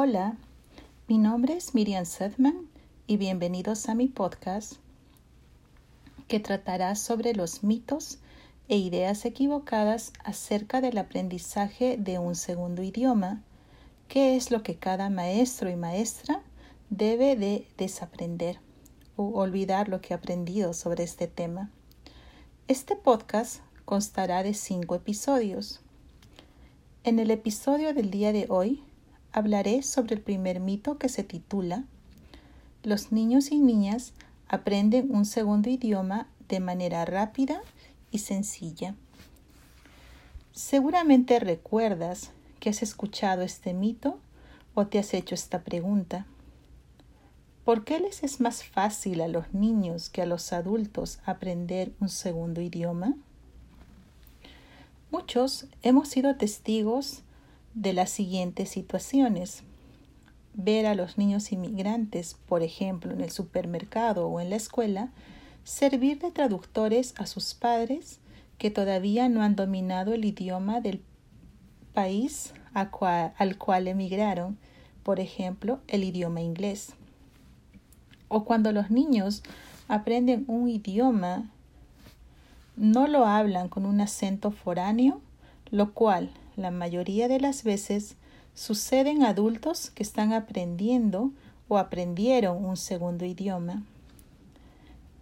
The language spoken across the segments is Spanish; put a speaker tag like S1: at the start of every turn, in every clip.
S1: Hola, mi nombre es Miriam Sedman y bienvenidos a mi podcast que tratará sobre los mitos e ideas equivocadas acerca del aprendizaje de un segundo idioma, qué es lo que cada maestro y maestra debe de desaprender o olvidar lo que ha aprendido sobre este tema. Este podcast constará de cinco episodios. En el episodio del día de hoy hablaré sobre el primer mito que se titula Los niños y niñas aprenden un segundo idioma de manera rápida y sencilla. Seguramente recuerdas que has escuchado este mito o te has hecho esta pregunta. ¿Por qué les es más fácil a los niños que a los adultos aprender un segundo idioma? Muchos hemos sido testigos de las siguientes situaciones. Ver a los niños inmigrantes, por ejemplo, en el supermercado o en la escuela, servir de traductores a sus padres que todavía no han dominado el idioma del país al cual emigraron, por ejemplo, el idioma inglés. O cuando los niños aprenden un idioma, no lo hablan con un acento foráneo, lo cual la mayoría de las veces sucede en adultos que están aprendiendo o aprendieron un segundo idioma.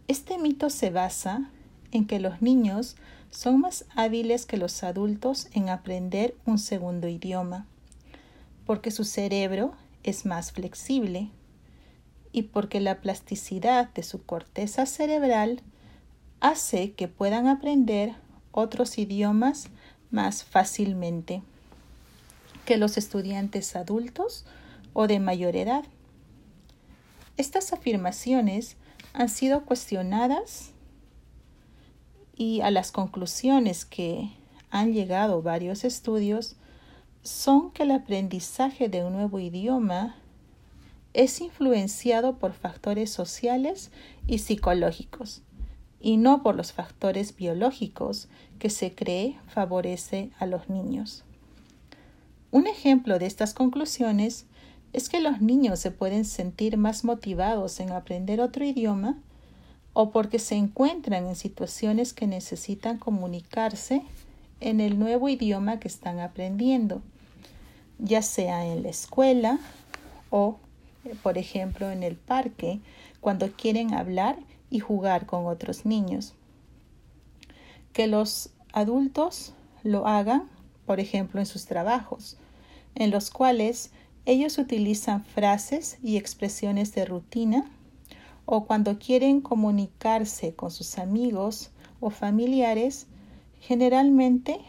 S1: Este mito se basa en que los niños son más hábiles que los adultos en aprender un segundo idioma, porque su cerebro es más flexible y porque la plasticidad de su corteza cerebral hace que puedan aprender otros idiomas más fácilmente que los estudiantes adultos o de mayor edad. Estas afirmaciones han sido cuestionadas y a las conclusiones que han llegado varios estudios son que el aprendizaje de un nuevo idioma es influenciado por factores sociales y psicológicos y no por los factores biológicos que se cree favorece a los niños. Un ejemplo de estas conclusiones es que los niños se pueden sentir más motivados en aprender otro idioma o porque se encuentran en situaciones que necesitan comunicarse en el nuevo idioma que están aprendiendo, ya sea en la escuela o, por ejemplo, en el parque, cuando quieren hablar y jugar con otros niños. Que los adultos lo hagan, por ejemplo, en sus trabajos, en los cuales ellos utilizan frases y expresiones de rutina o cuando quieren comunicarse con sus amigos o familiares, generalmente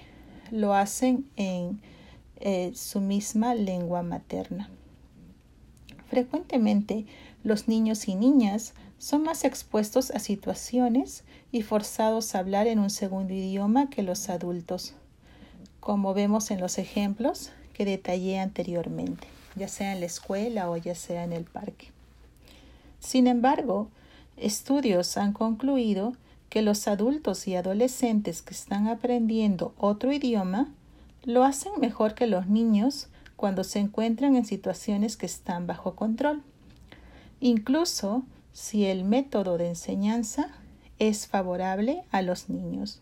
S1: lo hacen en eh, su misma lengua materna. Frecuentemente los niños y niñas son más expuestos a situaciones y forzados a hablar en un segundo idioma que los adultos, como vemos en los ejemplos que detallé anteriormente, ya sea en la escuela o ya sea en el parque. Sin embargo, estudios han concluido que los adultos y adolescentes que están aprendiendo otro idioma lo hacen mejor que los niños cuando se encuentran en situaciones que están bajo control. Incluso si el método de enseñanza es favorable a los niños.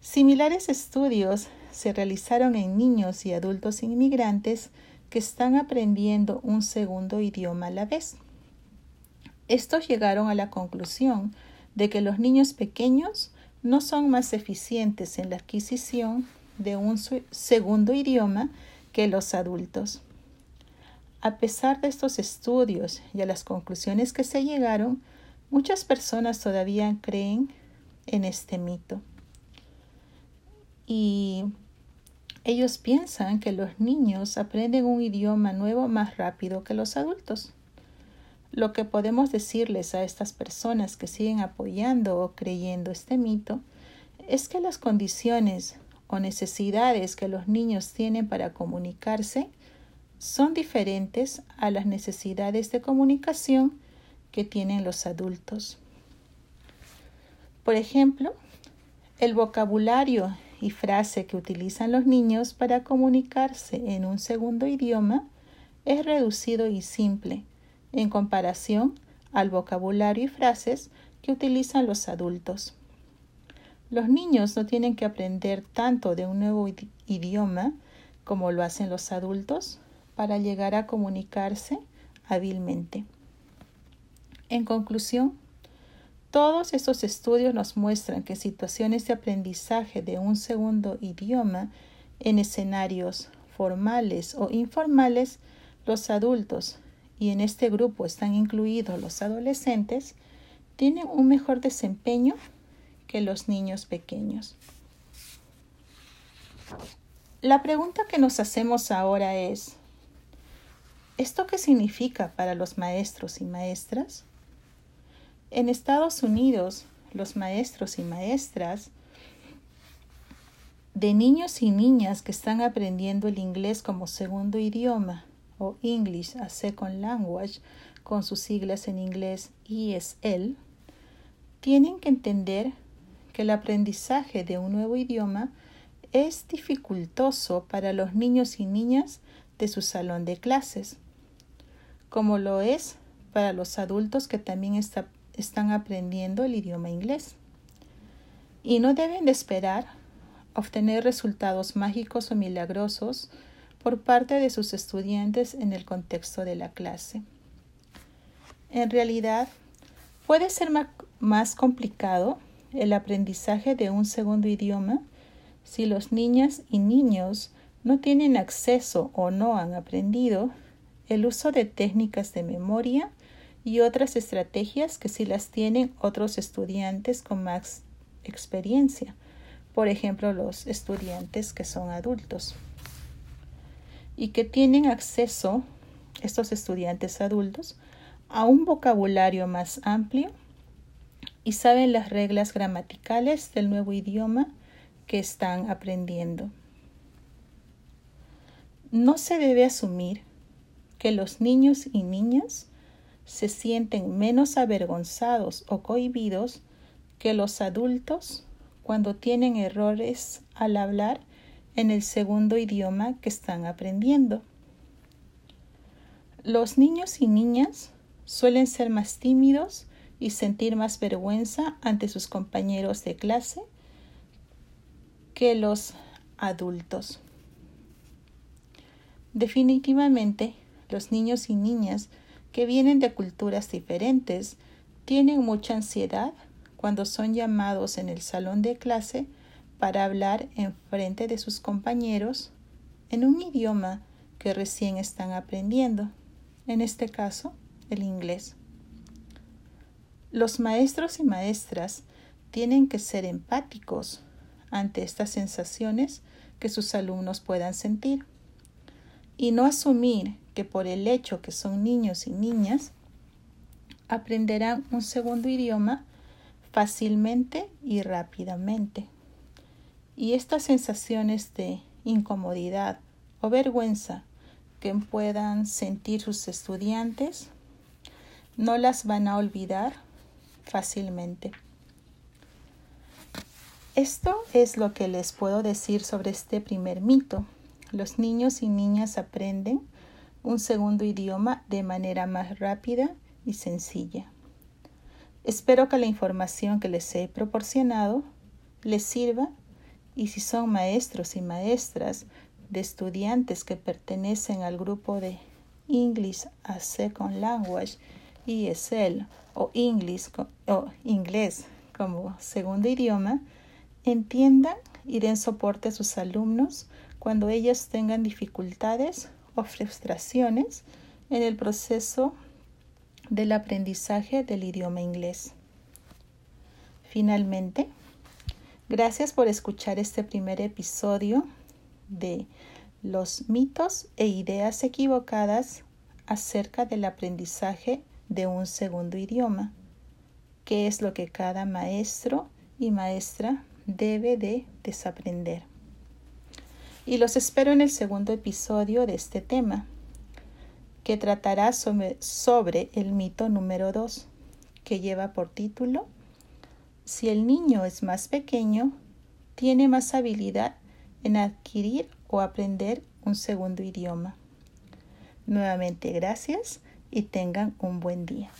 S1: Similares estudios se realizaron en niños y adultos inmigrantes que están aprendiendo un segundo idioma a la vez. Estos llegaron a la conclusión de que los niños pequeños no son más eficientes en la adquisición de un segundo idioma que los adultos. A pesar de estos estudios y a las conclusiones que se llegaron, muchas personas todavía creen en este mito. Y ellos piensan que los niños aprenden un idioma nuevo más rápido que los adultos. Lo que podemos decirles a estas personas que siguen apoyando o creyendo este mito es que las condiciones o necesidades que los niños tienen para comunicarse son diferentes a las necesidades de comunicación que tienen los adultos. Por ejemplo, el vocabulario y frase que utilizan los niños para comunicarse en un segundo idioma es reducido y simple en comparación al vocabulario y frases que utilizan los adultos. Los niños no tienen que aprender tanto de un nuevo idioma como lo hacen los adultos para llegar a comunicarse hábilmente. En conclusión, todos estos estudios nos muestran que situaciones de aprendizaje de un segundo idioma en escenarios formales o informales, los adultos, y en este grupo están incluidos los adolescentes, tienen un mejor desempeño que los niños pequeños. La pregunta que nos hacemos ahora es, ¿esto qué significa para los maestros y maestras? En Estados Unidos, los maestros y maestras de niños y niñas que están aprendiendo el inglés como segundo idioma o English a Second Language con sus siglas en inglés ESL, tienen que entender que el aprendizaje de un nuevo idioma es dificultoso para los niños y niñas de su salón de clases, como lo es para los adultos que también están aprendiendo el idioma inglés. Y no deben de esperar obtener resultados mágicos o milagrosos por parte de sus estudiantes en el contexto de la clase. En realidad, puede ser más complicado el aprendizaje de un segundo idioma si los niñas y niños no tienen acceso o no han aprendido el uso de técnicas de memoria y otras estrategias que sí las tienen otros estudiantes con más experiencia, por ejemplo los estudiantes que son adultos y que tienen acceso estos estudiantes adultos a un vocabulario más amplio y saben las reglas gramaticales del nuevo idioma que están aprendiendo. No se debe asumir que los niños y niñas se sienten menos avergonzados o cohibidos que los adultos cuando tienen errores al hablar en el segundo idioma que están aprendiendo. Los niños y niñas suelen ser más tímidos y sentir más vergüenza ante sus compañeros de clase que los adultos. Definitivamente, los niños y niñas que vienen de culturas diferentes tienen mucha ansiedad cuando son llamados en el salón de clase para hablar en frente de sus compañeros en un idioma que recién están aprendiendo, en este caso el inglés. Los maestros y maestras tienen que ser empáticos ante estas sensaciones que sus alumnos puedan sentir y no asumir que por el hecho que son niños y niñas aprenderán un segundo idioma fácilmente y rápidamente. Y estas sensaciones de incomodidad o vergüenza que puedan sentir sus estudiantes no las van a olvidar fácilmente. Esto es lo que les puedo decir sobre este primer mito. Los niños y niñas aprenden un segundo idioma de manera más rápida y sencilla. Espero que la información que les he proporcionado les sirva y si son maestros y maestras de estudiantes que pertenecen al grupo de English as Second Language ESL o, English, o inglés como segundo idioma, entiendan y den soporte a sus alumnos cuando ellos tengan dificultades o frustraciones en el proceso del aprendizaje del idioma inglés. Finalmente, gracias por escuchar este primer episodio de los mitos e ideas equivocadas acerca del aprendizaje de un segundo idioma, que es lo que cada maestro y maestra debe de desaprender. Y los espero en el segundo episodio de este tema, que tratará sobre, el mito número 2, que lleva por título Si el niño es más pequeño, tiene más habilidad en adquirir o aprender un segundo idioma. Nuevamente gracias y tengan un buen día.